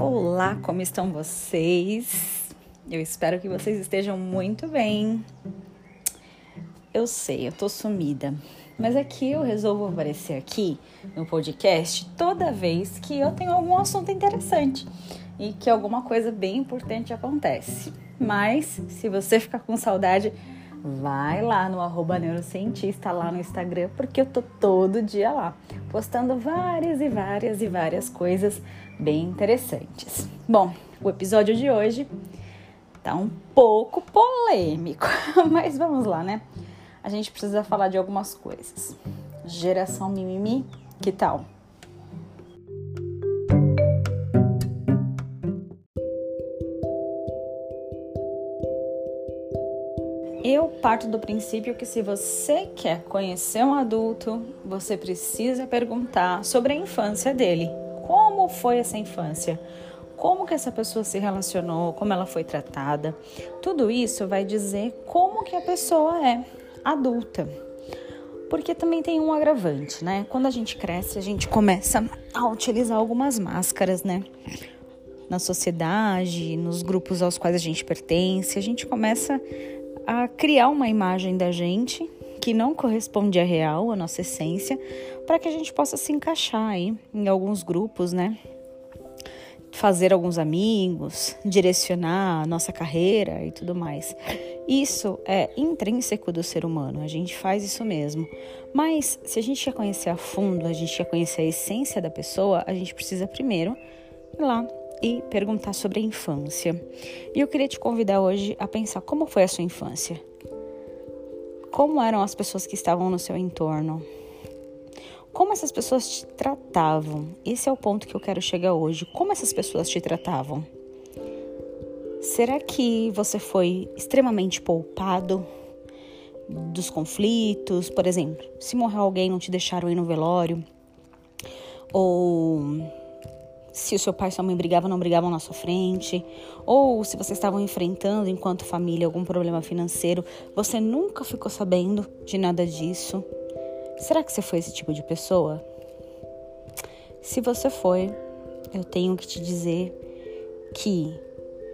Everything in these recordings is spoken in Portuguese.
Olá, como estão vocês? Eu espero que vocês estejam muito bem. Eu sei, eu tô sumida, mas é que eu resolvo aparecer aqui no podcast toda vez que eu tenho algum assunto interessante e que alguma coisa bem importante acontece. Mas se você ficar com saudade, vai lá no arroba neurocientista lá no Instagram, porque eu tô todo dia lá, postando várias e várias e várias coisas bem interessantes. Bom, o episódio de hoje tá um pouco polêmico, mas vamos lá, né? A gente precisa falar de algumas coisas. Geração mimimi, que tal? Eu parto do princípio que se você quer conhecer um adulto, você precisa perguntar sobre a infância dele. Como foi essa infância? Como que essa pessoa se relacionou, como ela foi tratada? Tudo isso vai dizer como que a pessoa é adulta. Porque também tem um agravante, né? Quando a gente cresce, a gente começa a utilizar algumas máscaras, né? Na sociedade, nos grupos aos quais a gente pertence, a gente começa criar uma imagem da gente que não corresponde à real, à nossa essência, para que a gente possa se encaixar aí em alguns grupos, né? Fazer alguns amigos, direcionar a nossa carreira e tudo mais. Isso é intrínseco do ser humano, a gente faz isso mesmo. Mas se a gente quer conhecer a fundo, a gente quer conhecer a essência da pessoa, a gente precisa primeiro ir lá e perguntar sobre a infância. E eu queria te convidar hoje a pensar como foi a sua infância. Como eram as pessoas que estavam no seu entorno? Como essas pessoas te tratavam? Esse é o ponto que eu quero chegar hoje. Como essas pessoas te tratavam? Será que você foi extremamente poupado dos conflitos? Por exemplo, se morreu alguém, não te deixaram ir no velório? Ou se o seu pai e sua mãe brigavam, não brigavam na sua frente, ou se vocês estavam enfrentando enquanto família algum problema financeiro, você nunca ficou sabendo de nada disso. Será que você foi esse tipo de pessoa? Se você foi, eu tenho que te dizer que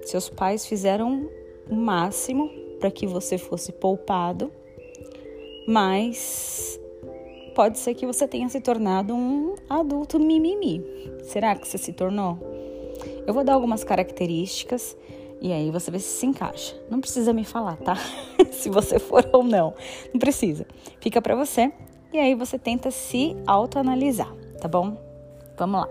seus pais fizeram o máximo para que você fosse poupado, mas pode ser que você tenha se tornado um adulto mimimi. Será que você se tornou? Eu vou dar algumas características e aí você vê se se encaixa. Não precisa me falar, tá? se você for ou não. Não precisa. Fica para você e aí você tenta se autoanalisar, tá bom? Vamos lá.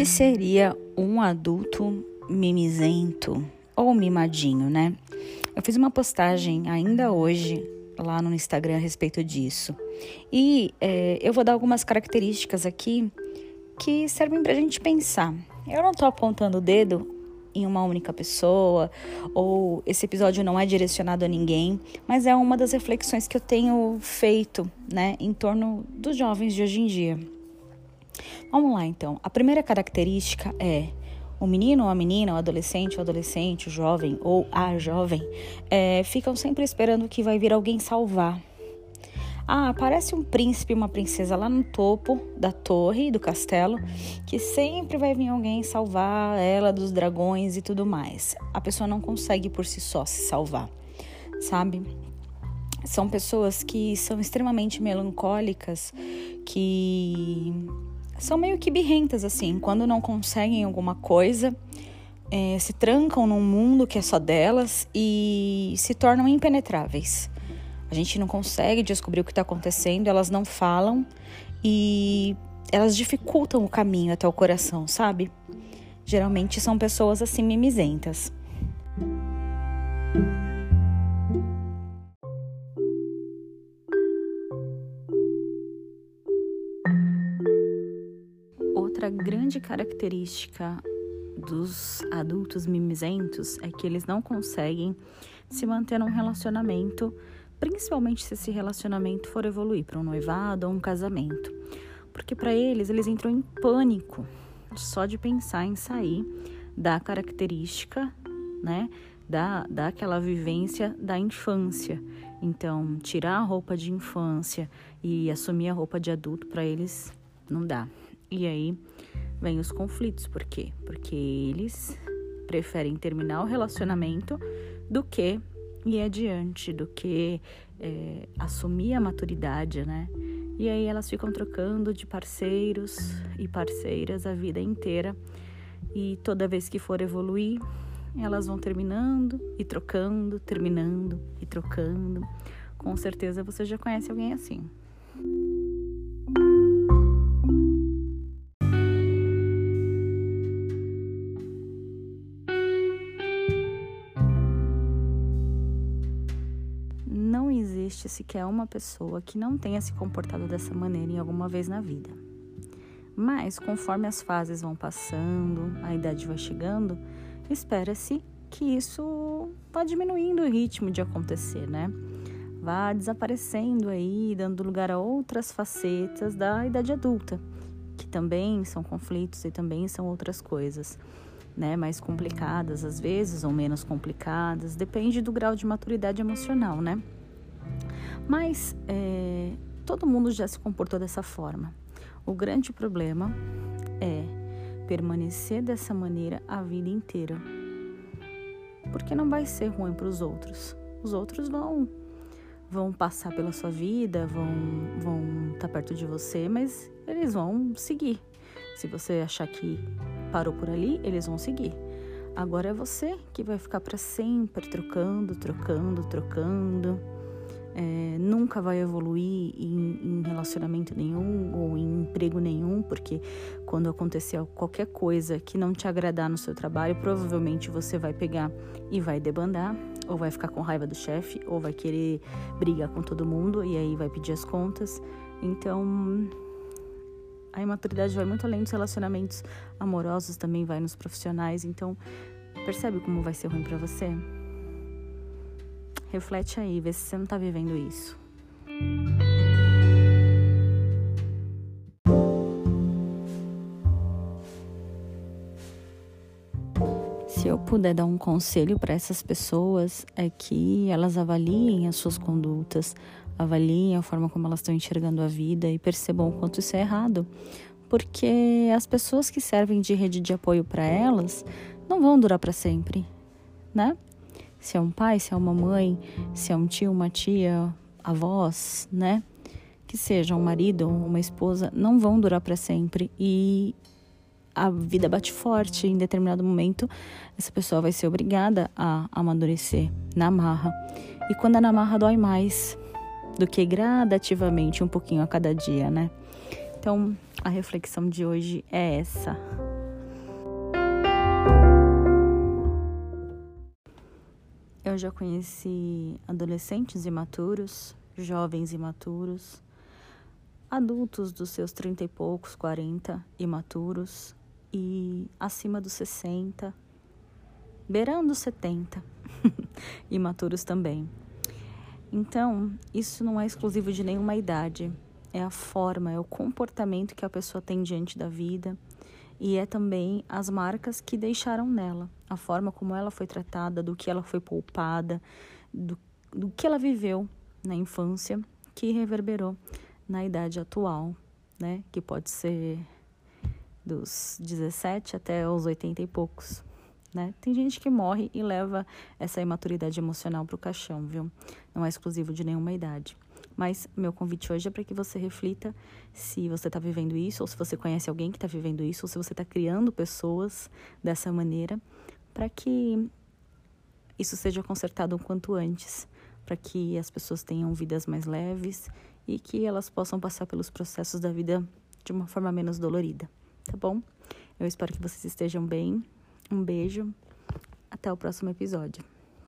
Que seria um adulto mimizento ou mimadinho, né? Eu fiz uma postagem ainda hoje lá no Instagram a respeito disso. E é, eu vou dar algumas características aqui que servem pra gente pensar. Eu não tô apontando o dedo em uma única pessoa, ou esse episódio não é direcionado a ninguém, mas é uma das reflexões que eu tenho feito, né, em torno dos jovens de hoje em dia. Vamos lá então. A primeira característica é o menino ou a menina, o adolescente ou adolescente, o jovem ou a jovem, é, ficam sempre esperando que vai vir alguém salvar. Ah, aparece um príncipe uma princesa lá no topo da torre do castelo, que sempre vai vir alguém salvar ela dos dragões e tudo mais. A pessoa não consegue por si só se salvar, sabe? São pessoas que são extremamente melancólicas, que são meio que birrentas, assim. Quando não conseguem alguma coisa, é, se trancam num mundo que é só delas e se tornam impenetráveis. A gente não consegue descobrir o que está acontecendo, elas não falam e elas dificultam o caminho até o coração, sabe? Geralmente são pessoas assim mimizentas. Grande característica dos adultos mimizentos é que eles não conseguem se manter num relacionamento, principalmente se esse relacionamento for evoluir para um noivado ou um casamento. Porque para eles, eles entram em pânico só de pensar em sair da característica, né, da, daquela vivência da infância. Então, tirar a roupa de infância e assumir a roupa de adulto para eles não dá. E aí vem os conflitos, por quê? Porque eles preferem terminar o relacionamento do que ir adiante, do que é, assumir a maturidade, né? E aí elas ficam trocando de parceiros e parceiras a vida inteira. E toda vez que for evoluir, elas vão terminando e trocando, terminando e trocando. Com certeza você já conhece alguém assim. Existe sequer uma pessoa que não tenha se comportado dessa maneira em alguma vez na vida. Mas, conforme as fases vão passando, a idade vai chegando, espera-se que isso vá diminuindo o ritmo de acontecer, né? Vá desaparecendo aí, dando lugar a outras facetas da idade adulta, que também são conflitos e também são outras coisas, né? Mais complicadas às vezes ou menos complicadas, depende do grau de maturidade emocional, né? Mas é, todo mundo já se comportou dessa forma. O grande problema é permanecer dessa maneira a vida inteira. Porque não vai ser ruim para os outros. Os outros vão vão passar pela sua vida, vão vão estar tá perto de você, mas eles vão seguir. Se você achar que parou por ali, eles vão seguir. Agora é você que vai ficar para sempre trocando, trocando, trocando é, nunca vai evoluir em, em, relacionamento nenhum ou em emprego nenhum, porque quando acontecer qualquer coisa que não te agradar no seu trabalho, provavelmente você vai pegar e vai debandar, ou vai ficar com raiva do chefe, ou vai querer brigar com todo mundo e aí vai pedir as contas. Então, a imaturidade vai muito além dos relacionamentos amorosos, também vai nos profissionais. Então, percebe como vai ser ruim para você? Reflete aí, vê se você não está vivendo isso. Se eu puder dar um conselho para essas pessoas, é que elas avaliem as suas condutas, avaliem a forma como elas estão enxergando a vida e percebam o quanto isso é errado. Porque as pessoas que servem de rede de apoio para elas não vão durar para sempre, né? Se é um pai, se é uma mãe, se é um tio, uma tia, avós, né? Que seja um marido ou uma esposa, não vão durar para sempre e a vida bate forte em determinado momento, essa pessoa vai ser obrigada a amadurecer na marra. E quando é na marra dói mais do que gradativamente um pouquinho a cada dia, né? Então, a reflexão de hoje é essa. Eu já conheci adolescentes imaturos, jovens imaturos, adultos dos seus trinta e poucos, quarenta, imaturos e acima dos sessenta, beirando setenta, imaturos também. Então, isso não é exclusivo de nenhuma idade, é a forma, é o comportamento que a pessoa tem diante da vida e é também as marcas que deixaram nela, a forma como ela foi tratada, do que ela foi poupada, do, do que ela viveu na infância, que reverberou na idade atual, né? Que pode ser dos 17 até os 80 e poucos. Né? Tem gente que morre e leva essa imaturidade emocional para o caixão, viu? Não é exclusivo de nenhuma idade. Mas meu convite hoje é para que você reflita se você está vivendo isso, ou se você conhece alguém que está vivendo isso, ou se você está criando pessoas dessa maneira, para que isso seja consertado o quanto antes, para que as pessoas tenham vidas mais leves e que elas possam passar pelos processos da vida de uma forma menos dolorida, tá bom? Eu espero que vocês estejam bem. Um beijo. Até o próximo episódio.